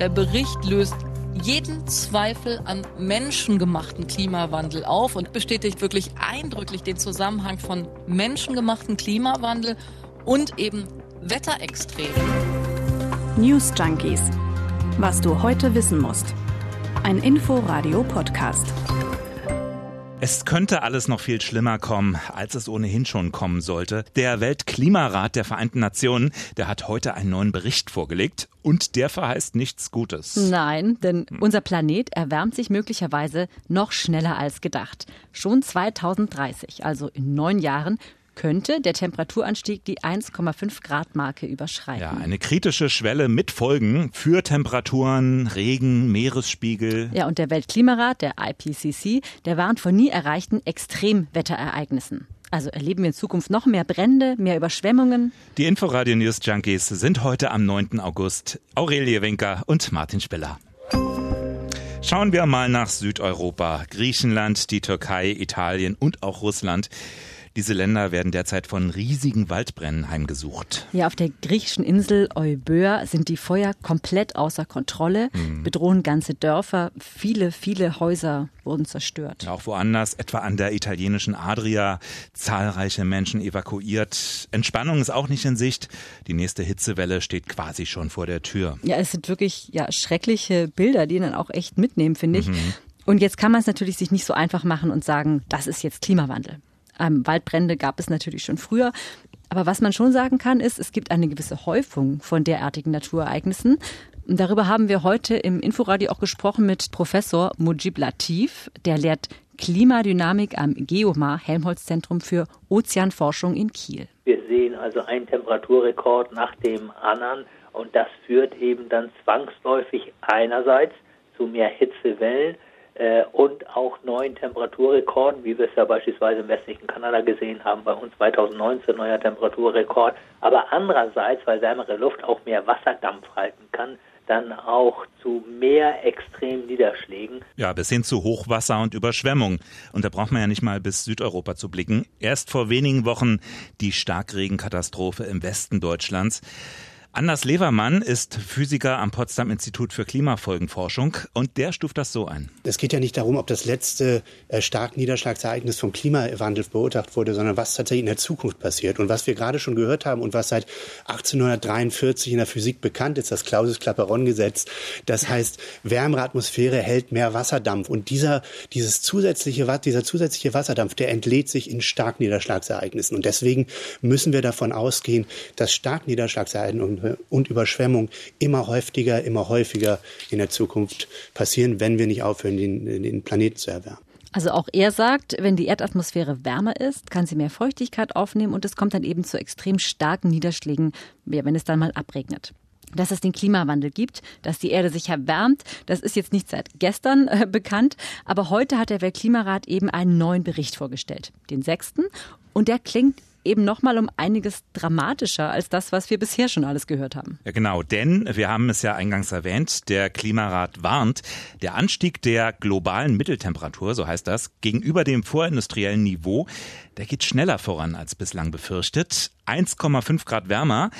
Der Bericht löst jeden Zweifel an menschengemachten Klimawandel auf und bestätigt wirklich eindrücklich den Zusammenhang von menschengemachten Klimawandel und eben Wetterextremen. News Junkies. Was du heute wissen musst. Ein Info-Radio-Podcast. Es könnte alles noch viel schlimmer kommen, als es ohnehin schon kommen sollte. Der Weltklimarat der Vereinten Nationen, der hat heute einen neuen Bericht vorgelegt und der verheißt nichts Gutes. Nein, denn unser Planet erwärmt sich möglicherweise noch schneller als gedacht. Schon 2030, also in neun Jahren, könnte der Temperaturanstieg die 1,5 Grad Marke überschreiten. Ja, eine kritische Schwelle mit Folgen für Temperaturen, Regen, Meeresspiegel. Ja, und der Weltklimarat, der IPCC, der warnt vor nie erreichten Extremwetterereignissen. Also erleben wir in Zukunft noch mehr Brände, mehr Überschwemmungen? Die Inforadio News Junkies sind heute am 9. August. Aurelie Winker und Martin Spiller. Schauen wir mal nach Südeuropa. Griechenland, die Türkei, Italien und auch Russland. Diese Länder werden derzeit von riesigen Waldbränden heimgesucht. Ja, auf der griechischen Insel Euböa sind die Feuer komplett außer Kontrolle, mhm. bedrohen ganze Dörfer. Viele, viele Häuser wurden zerstört. Auch woanders, etwa an der italienischen Adria, zahlreiche Menschen evakuiert. Entspannung ist auch nicht in Sicht. Die nächste Hitzewelle steht quasi schon vor der Tür. Ja, es sind wirklich ja, schreckliche Bilder, die dann auch echt mitnehmen, finde ich. Mhm. Und jetzt kann man es natürlich sich nicht so einfach machen und sagen, das ist jetzt Klimawandel. Ähm, Waldbrände gab es natürlich schon früher. Aber was man schon sagen kann, ist, es gibt eine gewisse Häufung von derartigen Naturereignissen. Und darüber haben wir heute im Inforadio auch gesprochen mit Professor Mujib Latif. Der lehrt Klimadynamik am Geomar Helmholtz Zentrum für Ozeanforschung in Kiel. Wir sehen also einen Temperaturrekord nach dem anderen und das führt eben dann zwangsläufig einerseits zu mehr Hitzewellen, äh, und auch neuen Temperaturrekorden, wie wir es ja beispielsweise im westlichen Kanada gesehen haben, bei uns 2019 neuer Temperaturrekord. Aber andererseits, weil wärmere Luft auch mehr Wasserdampf halten kann, dann auch zu mehr extremen Niederschlägen. Ja, bis hin zu Hochwasser und Überschwemmung. Und da braucht man ja nicht mal bis Südeuropa zu blicken. Erst vor wenigen Wochen die Starkregenkatastrophe im Westen Deutschlands. Anders Levermann ist Physiker am Potsdam Institut für Klimafolgenforschung und der stuft das so ein. Es geht ja nicht darum, ob das letzte äh, Starkniederschlagsereignis vom Klimawandel beurteilt wurde, sondern was tatsächlich in der Zukunft passiert. Und was wir gerade schon gehört haben und was seit 1843 in der Physik bekannt ist, das Clausius-Clapeyron-Gesetz, das heißt, wärmere Atmosphäre hält mehr Wasserdampf. Und dieser, dieses zusätzliche, dieser zusätzliche Wasserdampf, der entlädt sich in Starkniederschlagsereignissen. Und deswegen müssen wir davon ausgehen, dass Starkniederschlagsereignisse und Überschwemmung immer häufiger, immer häufiger in der Zukunft passieren, wenn wir nicht aufhören, den, den Planeten zu erwärmen. Also auch er sagt, wenn die Erdatmosphäre wärmer ist, kann sie mehr Feuchtigkeit aufnehmen und es kommt dann eben zu extrem starken Niederschlägen, wenn es dann mal abregnet dass es den Klimawandel gibt, dass die Erde sich erwärmt. Das ist jetzt nicht seit gestern äh, bekannt, aber heute hat der Weltklimarat eben einen neuen Bericht vorgestellt, den sechsten, und der klingt eben nochmal um einiges dramatischer als das, was wir bisher schon alles gehört haben. Ja, genau, denn wir haben es ja eingangs erwähnt, der Klimarat warnt, der Anstieg der globalen Mitteltemperatur, so heißt das, gegenüber dem vorindustriellen Niveau, der geht schneller voran als bislang befürchtet. 1,5 Grad wärmer.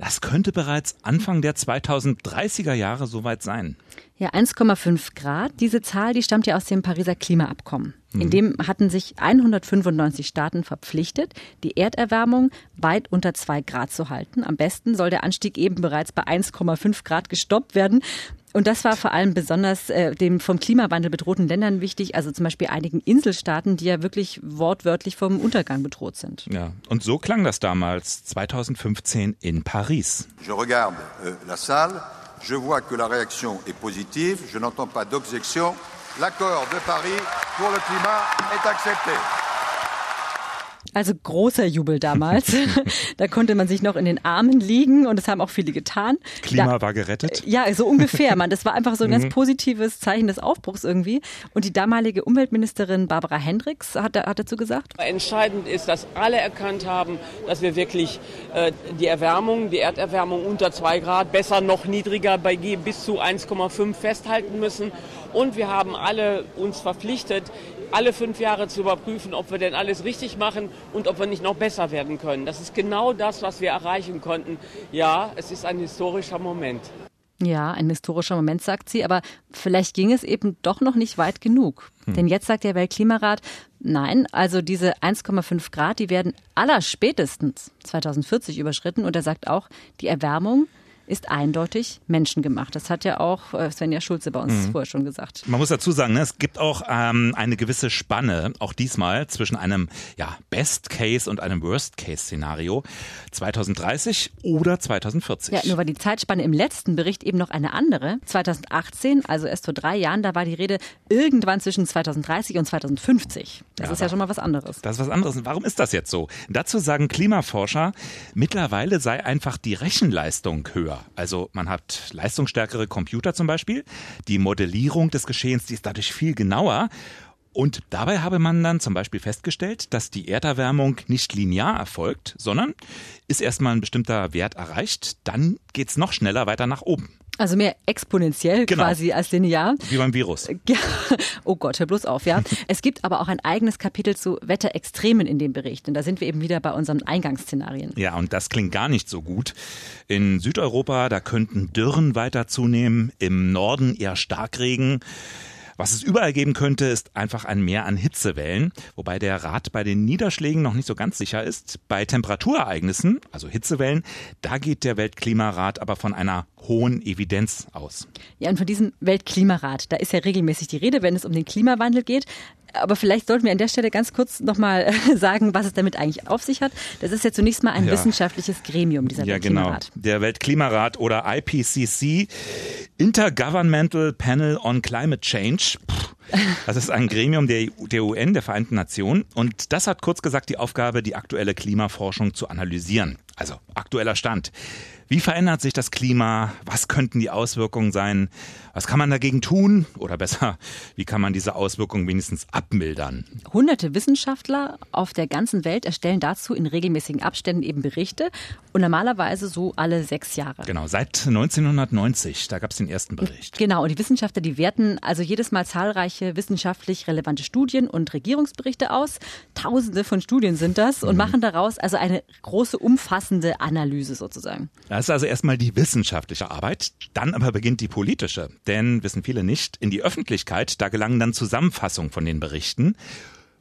Das könnte bereits Anfang der 2030er Jahre soweit sein. Ja, 1,5 Grad. Diese Zahl, die stammt ja aus dem Pariser Klimaabkommen. In mhm. dem hatten sich 195 Staaten verpflichtet, die Erderwärmung weit unter zwei Grad zu halten. Am besten soll der Anstieg eben bereits bei 1,5 Grad gestoppt werden. Und das war vor allem besonders äh, den vom Klimawandel bedrohten Ländern wichtig, also zum Beispiel einigen Inselstaaten, die ja wirklich wortwörtlich vom Untergang bedroht sind. Ja, und so klang das damals 2015 in Paris. Je regarde euh, la salle, je vois que la réaction est positive, je n'entends pas d'objection. L'accord de Paris pour le climat est accepté. Also großer Jubel damals. da konnte man sich noch in den Armen liegen und das haben auch viele getan. Klima da, war gerettet? Ja, so ungefähr. Man, das war einfach so ein ganz mhm. positives Zeichen des Aufbruchs irgendwie. Und die damalige Umweltministerin Barbara Hendricks hat, hat dazu gesagt. Entscheidend ist, dass alle erkannt haben, dass wir wirklich äh, die Erwärmung, die Erderwärmung unter zwei Grad, besser noch niedriger bei bis zu 1,5 festhalten müssen. Und wir haben alle uns verpflichtet, alle fünf Jahre zu überprüfen, ob wir denn alles richtig machen und ob wir nicht noch besser werden können. Das ist genau das, was wir erreichen konnten. Ja, es ist ein historischer Moment. Ja, ein historischer Moment, sagt sie, aber vielleicht ging es eben doch noch nicht weit genug. Hm. Denn jetzt sagt der Weltklimarat, nein, also diese 1,5 Grad, die werden allerspätestens 2040 überschritten. Und er sagt auch, die Erwärmung ist eindeutig menschengemacht. Das hat ja auch äh, Svenja Schulze bei uns mhm. vorher schon gesagt. Man muss dazu sagen, ne, es gibt auch ähm, eine gewisse Spanne, auch diesmal zwischen einem ja, Best-Case und einem Worst-Case-Szenario 2030 oder 2040. Ja, nur war die Zeitspanne im letzten Bericht eben noch eine andere. 2018, also erst vor drei Jahren, da war die Rede irgendwann zwischen 2030 und 2050. Das ja, ist ja schon mal was anderes. Das ist was anderes. Und warum ist das jetzt so? Dazu sagen Klimaforscher, mittlerweile sei einfach die Rechenleistung höher. Also man hat leistungsstärkere Computer zum Beispiel. Die Modellierung des Geschehens, die ist dadurch viel genauer. Und dabei habe man dann zum Beispiel festgestellt, dass die Erderwärmung nicht linear erfolgt, sondern ist erstmal ein bestimmter Wert erreicht, dann geht es noch schneller weiter nach oben. Also mehr exponentiell genau. quasi als linear. Wie beim Virus. Ja. Oh Gott, hör bloß auf, ja. es gibt aber auch ein eigenes Kapitel zu Wetterextremen in dem Bericht. Und da sind wir eben wieder bei unseren Eingangsszenarien. Ja, und das klingt gar nicht so gut. In Südeuropa, da könnten Dürren weiter zunehmen, im Norden eher Starkregen. Was es überall geben könnte, ist einfach ein Mehr an Hitzewellen, wobei der Rat bei den Niederschlägen noch nicht so ganz sicher ist. Bei Temperaturereignissen, also Hitzewellen, da geht der Weltklimarat aber von einer hohen Evidenz aus. Ja, und von diesem Weltklimarat, da ist ja regelmäßig die Rede, wenn es um den Klimawandel geht. Aber vielleicht sollten wir an der Stelle ganz kurz nochmal sagen, was es damit eigentlich auf sich hat. Das ist ja zunächst mal ein ja. wissenschaftliches Gremium, dieser ja, Weltklimarat. Genau. Der Weltklimarat oder IPCC, Intergovernmental Panel on Climate Change. Das ist ein Gremium der, der UN, der Vereinten Nationen. Und das hat kurz gesagt die Aufgabe, die aktuelle Klimaforschung zu analysieren. Also aktueller Stand. Wie verändert sich das Klima? Was könnten die Auswirkungen sein? Was kann man dagegen tun? Oder besser, wie kann man diese Auswirkungen wenigstens abmildern? Hunderte Wissenschaftler auf der ganzen Welt erstellen dazu in regelmäßigen Abständen eben Berichte und normalerweise so alle sechs Jahre. Genau, seit 1990, da gab es den ersten Bericht. Genau, und die Wissenschaftler, die werten also jedes Mal zahlreiche wissenschaftlich relevante Studien und Regierungsberichte aus. Tausende von Studien sind das und mhm. machen daraus also eine große, umfassende Analyse sozusagen. Das ist also erstmal die wissenschaftliche Arbeit, dann aber beginnt die politische. Denn, wissen viele nicht, in die Öffentlichkeit, da gelangen dann Zusammenfassungen von den Berichten.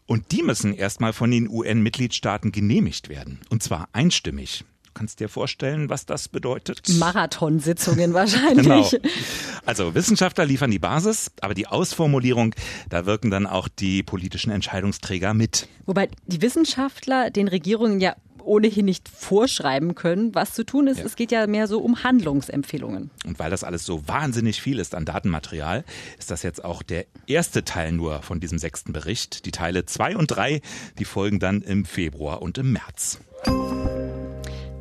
Und die müssen erstmal von den UN-Mitgliedstaaten genehmigt werden. Und zwar einstimmig. Du kannst dir vorstellen, was das bedeutet? Marathonsitzungen wahrscheinlich. genau. Also Wissenschaftler liefern die Basis, aber die Ausformulierung, da wirken dann auch die politischen Entscheidungsträger mit. Wobei die Wissenschaftler den Regierungen ja ohnehin nicht vorschreiben können, was zu tun ist. Ja. Es geht ja mehr so um Handlungsempfehlungen. Und weil das alles so wahnsinnig viel ist an Datenmaterial, ist das jetzt auch der erste Teil nur von diesem sechsten Bericht. Die Teile zwei und drei, die folgen dann im Februar und im März.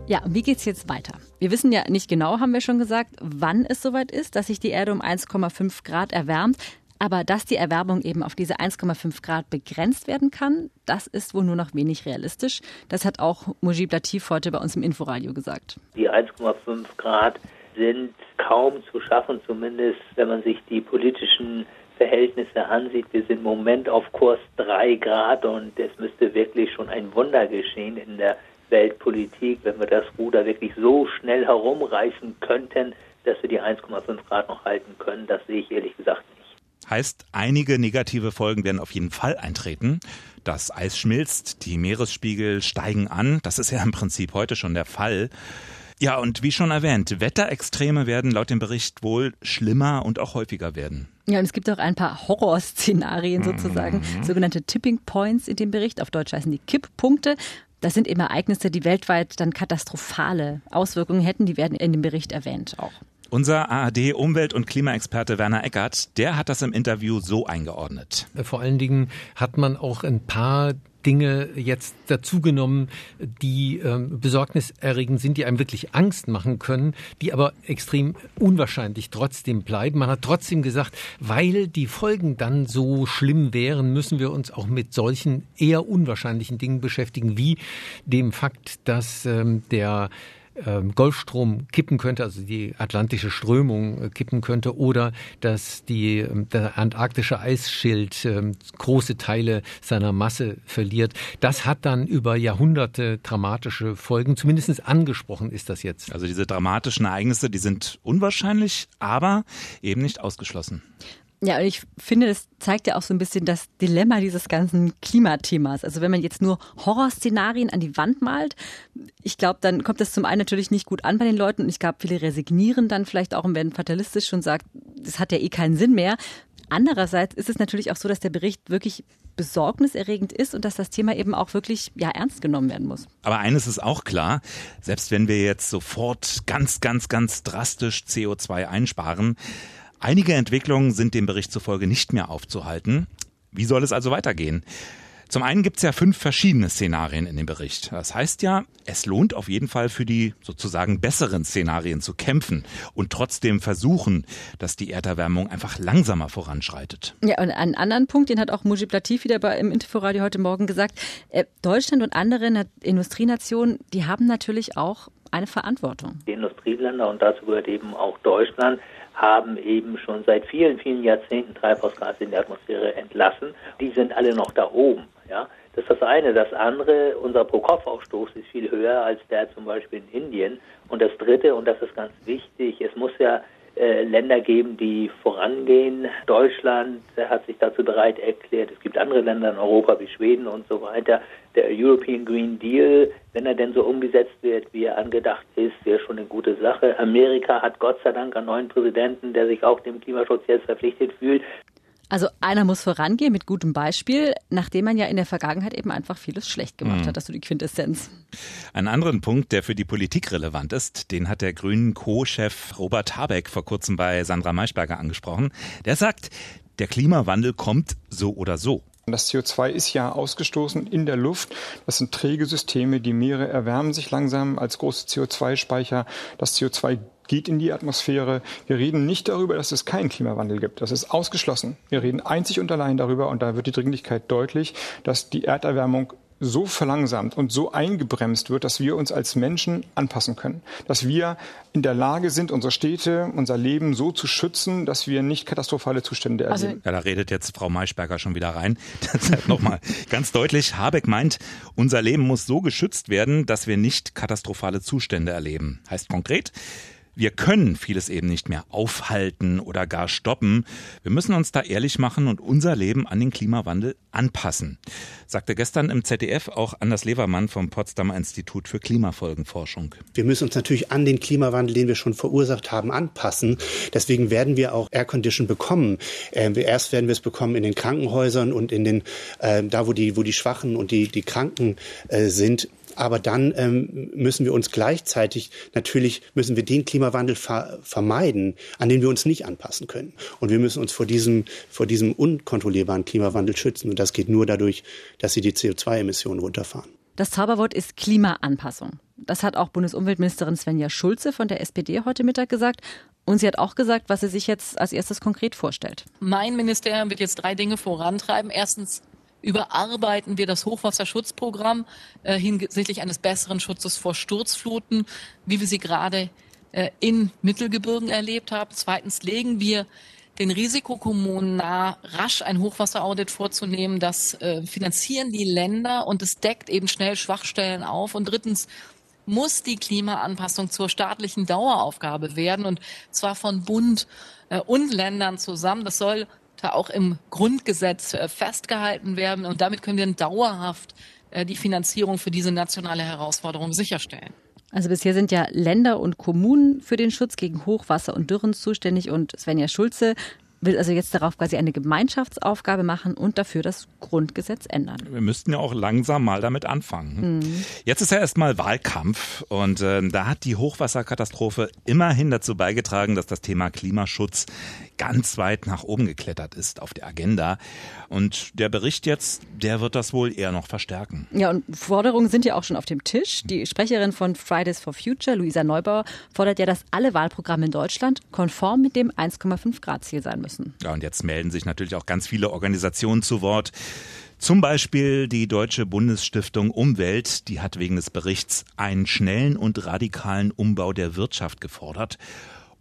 Ja, wie geht's jetzt weiter? Wir wissen ja nicht genau, haben wir schon gesagt, wann es soweit ist, dass sich die Erde um 1,5 Grad erwärmt. Aber dass die Erwärmung eben auf diese 1,5 Grad begrenzt werden kann, das ist wohl nur noch wenig realistisch. Das hat auch Mujib Latif heute bei uns im Inforadio gesagt. Die 1,5 Grad sind kaum zu schaffen, zumindest wenn man sich die politischen Verhältnisse ansieht. Wir sind im Moment auf Kurs 3 Grad und es müsste wirklich schon ein Wunder geschehen in der Weltpolitik, wenn wir das Ruder wirklich so schnell herumreißen könnten, dass wir die 1,5 Grad noch halten können. Das sehe ich ehrlich gesagt nicht. Heißt, einige negative Folgen werden auf jeden Fall eintreten. Das Eis schmilzt, die Meeresspiegel steigen an. Das ist ja im Prinzip heute schon der Fall. Ja, und wie schon erwähnt, Wetterextreme werden laut dem Bericht wohl schlimmer und auch häufiger werden. Ja, und es gibt auch ein paar Horrorszenarien sozusagen, mhm. sogenannte Tipping Points in dem Bericht. Auf Deutsch heißen die Kipppunkte. Das sind eben Ereignisse, die weltweit dann katastrophale Auswirkungen hätten. Die werden in dem Bericht erwähnt auch. Unser ARD-Umwelt- und Klimaexperte Werner Eckert, der hat das im Interview so eingeordnet. Vor allen Dingen hat man auch ein paar Dinge jetzt dazugenommen, die ähm, besorgniserregend sind, die einem wirklich Angst machen können, die aber extrem unwahrscheinlich trotzdem bleiben. Man hat trotzdem gesagt, weil die Folgen dann so schlimm wären, müssen wir uns auch mit solchen eher unwahrscheinlichen Dingen beschäftigen, wie dem Fakt, dass ähm, der Golfstrom kippen könnte, also die atlantische Strömung äh, kippen könnte, oder dass die, ähm, der antarktische Eisschild ähm, große Teile seiner Masse verliert. Das hat dann über Jahrhunderte dramatische Folgen. Zumindest angesprochen ist das jetzt. Also diese dramatischen Ereignisse, die sind unwahrscheinlich, aber eben nicht ausgeschlossen. Ja, und ich finde, das zeigt ja auch so ein bisschen das Dilemma dieses ganzen Klimathemas. Also wenn man jetzt nur Horrorszenarien an die Wand malt, ich glaube, dann kommt das zum einen natürlich nicht gut an bei den Leuten und ich glaube, viele resignieren dann vielleicht auch und werden fatalistisch schon sagt, das hat ja eh keinen Sinn mehr. Andererseits ist es natürlich auch so, dass der Bericht wirklich besorgniserregend ist und dass das Thema eben auch wirklich ja ernst genommen werden muss. Aber eines ist auch klar, selbst wenn wir jetzt sofort ganz, ganz, ganz drastisch CO2 einsparen, Einige Entwicklungen sind dem Bericht zufolge nicht mehr aufzuhalten. Wie soll es also weitergehen? Zum einen gibt es ja fünf verschiedene Szenarien in dem Bericht. Das heißt ja, es lohnt auf jeden Fall für die sozusagen besseren Szenarien zu kämpfen und trotzdem versuchen, dass die Erderwärmung einfach langsamer voranschreitet. Ja, und einen anderen Punkt, den hat auch Mujib Latif wieder bei, im Inforadio heute Morgen gesagt. Äh, Deutschland und andere Industrienationen, die haben natürlich auch eine Verantwortung. Die Industrieländer, und dazu gehört eben auch Deutschland, haben eben schon seit vielen, vielen Jahrzehnten Treibhausgase in die Atmosphäre entlassen. Die sind alle noch da oben. Ja? Das ist das eine. Das andere, unser Pro-Kopf-Ausstoß ist viel höher als der zum Beispiel in Indien. Und das dritte, und das ist ganz wichtig, es muss ja äh, Länder geben, die vorangehen. Deutschland hat sich dazu bereit erklärt. Es gibt andere Länder in Europa wie Schweden und so weiter. Der European Green Deal, wenn er denn so umgesetzt wird, wie er angedacht ist, wäre schon eine gute Sache. Amerika hat Gott sei Dank einen neuen Präsidenten, der sich auch dem Klimaschutz jetzt verpflichtet fühlt. Also einer muss vorangehen mit gutem Beispiel, nachdem man ja in der Vergangenheit eben einfach vieles schlecht gemacht mhm. hat. Das ist so die Quintessenz. Einen anderen Punkt, der für die Politik relevant ist, den hat der Grünen Co-Chef Robert Habeck vor kurzem bei Sandra Maischberger angesprochen. Der sagt, der Klimawandel kommt so oder so. Das CO2 ist ja ausgestoßen in der Luft. Das sind träge Systeme. Die Meere erwärmen sich langsam als große CO2-Speicher. Das CO2 geht in die Atmosphäre. Wir reden nicht darüber, dass es keinen Klimawandel gibt. Das ist ausgeschlossen. Wir reden einzig und allein darüber, und da wird die Dringlichkeit deutlich, dass die Erderwärmung so verlangsamt und so eingebremst wird, dass wir uns als Menschen anpassen können. Dass wir in der Lage sind, unsere Städte, unser Leben so zu schützen, dass wir nicht katastrophale Zustände also erleben. Also, ja, da redet jetzt Frau Maischberger schon wieder rein. Deshalb nochmal ganz deutlich. Habeck meint, unser Leben muss so geschützt werden, dass wir nicht katastrophale Zustände erleben. Heißt konkret, wir können vieles eben nicht mehr aufhalten oder gar stoppen. Wir müssen uns da ehrlich machen und unser Leben an den Klimawandel anpassen, sagte gestern im ZDF auch Anders Levermann vom Potsdamer Institut für Klimafolgenforschung. Wir müssen uns natürlich an den Klimawandel, den wir schon verursacht haben, anpassen. Deswegen werden wir auch Aircondition bekommen. Äh, erst werden wir es bekommen in den Krankenhäusern und in den, äh, da wo die, wo die Schwachen und die, die Kranken äh, sind. Aber dann ähm, müssen wir uns gleichzeitig, natürlich müssen wir den Klimawandel ver vermeiden, an den wir uns nicht anpassen können. Und wir müssen uns vor diesem, vor diesem unkontrollierbaren Klimawandel schützen. Und das geht nur dadurch, dass sie die CO2-Emissionen runterfahren. Das Zauberwort ist Klimaanpassung. Das hat auch Bundesumweltministerin Svenja Schulze von der SPD heute Mittag gesagt. Und sie hat auch gesagt, was sie sich jetzt als erstes konkret vorstellt. Mein Ministerium wird jetzt drei Dinge vorantreiben. Erstens überarbeiten wir das Hochwasserschutzprogramm äh, hinsichtlich eines besseren Schutzes vor Sturzfluten, wie wir sie gerade äh, in Mittelgebirgen erlebt haben. Zweitens legen wir den Risikokommunen nahe, rasch ein Hochwasseraudit vorzunehmen. Das äh, finanzieren die Länder und es deckt eben schnell Schwachstellen auf. Und drittens muss die Klimaanpassung zur staatlichen Daueraufgabe werden und zwar von Bund äh, und Ländern zusammen. Das soll da auch im Grundgesetz äh, festgehalten werden. Und damit können wir dauerhaft äh, die Finanzierung für diese nationale Herausforderung sicherstellen. Also bisher sind ja Länder und Kommunen für den Schutz gegen Hochwasser und Dürren zuständig und Svenja Schulze will also jetzt darauf quasi eine Gemeinschaftsaufgabe machen und dafür das Grundgesetz ändern. Wir müssten ja auch langsam mal damit anfangen. Mhm. Jetzt ist ja erstmal Wahlkampf und äh, da hat die Hochwasserkatastrophe immerhin dazu beigetragen, dass das Thema Klimaschutz ganz weit nach oben geklettert ist auf der Agenda. Und der Bericht jetzt, der wird das wohl eher noch verstärken. Ja, und Forderungen sind ja auch schon auf dem Tisch. Die Sprecherin von Fridays for Future, Luisa Neubauer, fordert ja, dass alle Wahlprogramme in Deutschland konform mit dem 1,5 Grad Ziel sein müssen. Ja, und jetzt melden sich natürlich auch ganz viele Organisationen zu Wort. Zum Beispiel die Deutsche Bundesstiftung Umwelt, die hat wegen des Berichts einen schnellen und radikalen Umbau der Wirtschaft gefordert.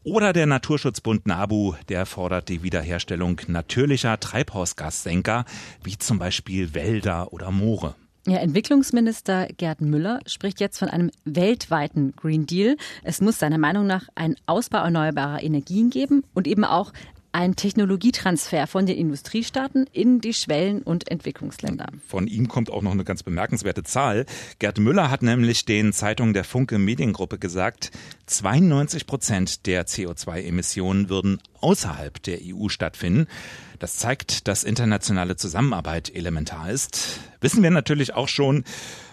Oder der Naturschutzbund NABU, der fordert die Wiederherstellung natürlicher Treibhausgassenker, wie zum Beispiel Wälder oder Moore. Ja, Entwicklungsminister Gerd Müller spricht jetzt von einem weltweiten Green Deal. Es muss seiner Meinung nach einen Ausbau erneuerbarer Energien geben und eben auch ein Technologietransfer von den Industriestaaten in die Schwellen- und Entwicklungsländer. Von ihm kommt auch noch eine ganz bemerkenswerte Zahl. Gerd Müller hat nämlich den Zeitungen der Funke Mediengruppe gesagt, 92 Prozent der CO2-Emissionen würden außerhalb der EU stattfinden. Das zeigt, dass internationale Zusammenarbeit elementar ist. Wissen wir natürlich auch schon,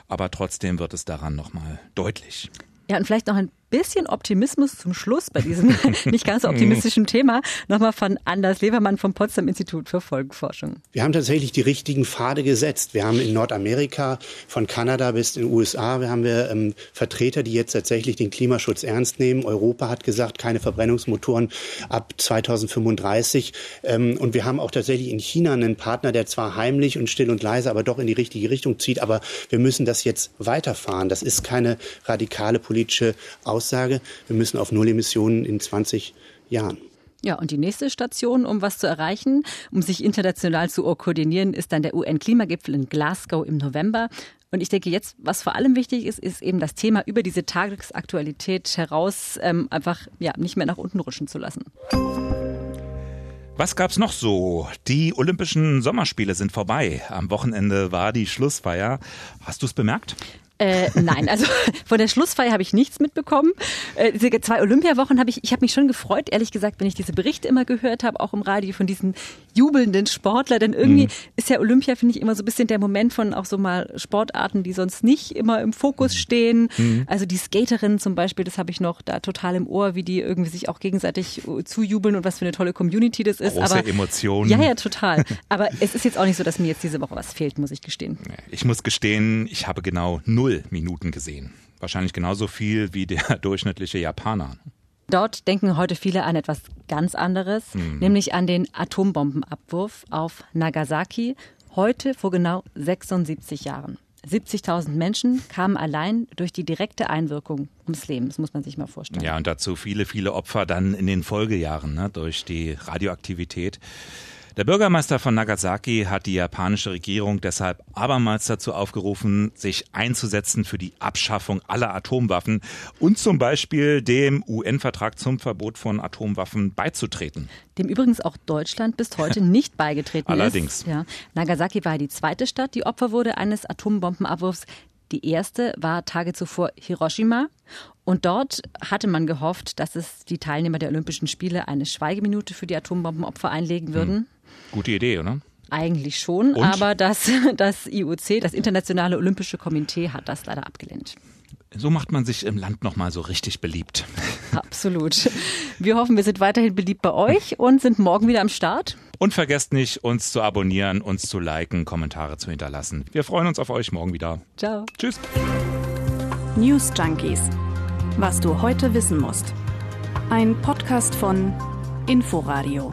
aber trotzdem wird es daran nochmal deutlich. Ja, und vielleicht noch ein bisschen Optimismus zum Schluss bei diesem nicht ganz so optimistischen Thema. Nochmal von Anders Levermann vom Potsdam Institut für Folgenforschung. Wir haben tatsächlich die richtigen Pfade gesetzt. Wir haben in Nordamerika von Kanada bis in den USA, wir haben wir ähm, Vertreter, die jetzt tatsächlich den Klimaschutz ernst nehmen. Europa hat gesagt, keine Verbrennungsmotoren ab 2035. Ähm, und wir haben auch tatsächlich in China einen Partner, der zwar heimlich und still und leise, aber doch in die richtige Richtung zieht. Aber wir müssen das jetzt weiterfahren. Das ist keine radikale politische Aussage Aussage, wir müssen auf Null Emissionen in 20 Jahren. Ja, und die nächste Station, um was zu erreichen, um sich international zu koordinieren, ist dann der UN-Klimagipfel in Glasgow im November. Und ich denke jetzt, was vor allem wichtig ist, ist eben das Thema über diese Tagesaktualität heraus ähm, einfach ja, nicht mehr nach unten rutschen zu lassen. Was gab's noch so? Die Olympischen Sommerspiele sind vorbei. Am Wochenende war die Schlussfeier. Hast du es bemerkt? Äh, nein, also von der Schlussfeier habe ich nichts mitbekommen. Äh, diese zwei Olympiawochen habe ich, ich habe mich schon gefreut, ehrlich gesagt, wenn ich diese Berichte immer gehört habe, auch im Radio von diesen jubelnden Sportler, denn irgendwie mhm. ist ja Olympia, finde ich, immer so ein bisschen der Moment von auch so mal Sportarten, die sonst nicht immer im Fokus mhm. stehen. Mhm. Also die Skaterinnen zum Beispiel, das habe ich noch da total im Ohr, wie die irgendwie sich auch gegenseitig zujubeln und was für eine tolle Community das ist. Große Aber, Emotionen. Ja, ja, total. Aber es ist jetzt auch nicht so, dass mir jetzt diese Woche was fehlt, muss ich gestehen. Ich muss gestehen, ich habe genau null null Minuten gesehen. Wahrscheinlich genauso viel wie der durchschnittliche Japaner. Dort denken heute viele an etwas ganz anderes, hm. nämlich an den Atombombenabwurf auf Nagasaki, heute vor genau 76 Jahren. 70.000 Menschen kamen allein durch die direkte Einwirkung ums Leben. Das muss man sich mal vorstellen. Ja, und dazu viele, viele Opfer dann in den Folgejahren ne, durch die Radioaktivität. Der Bürgermeister von Nagasaki hat die japanische Regierung deshalb abermals dazu aufgerufen, sich einzusetzen für die Abschaffung aller Atomwaffen und zum Beispiel dem UN-Vertrag zum Verbot von Atomwaffen beizutreten. Dem übrigens auch Deutschland bis heute nicht beigetreten Allerdings. ist. Allerdings. Ja. Nagasaki war die zweite Stadt, die Opfer wurde eines Atombombenabwurfs. Die erste war Tage zuvor Hiroshima. Und dort hatte man gehofft, dass es die Teilnehmer der Olympischen Spiele eine Schweigeminute für die Atombombenopfer einlegen würden. Hm. Gute Idee, oder? Eigentlich schon, Und? aber das, das IOC, das Internationale Olympische Komitee, hat das leider abgelehnt. So macht man sich im Land nochmal so richtig beliebt. Absolut. Wir hoffen, wir sind weiterhin beliebt bei euch und sind morgen wieder am Start. Und vergesst nicht, uns zu abonnieren, uns zu liken, Kommentare zu hinterlassen. Wir freuen uns auf euch morgen wieder. Ciao. Tschüss. News Junkies. Was du heute wissen musst. Ein Podcast von Inforadio.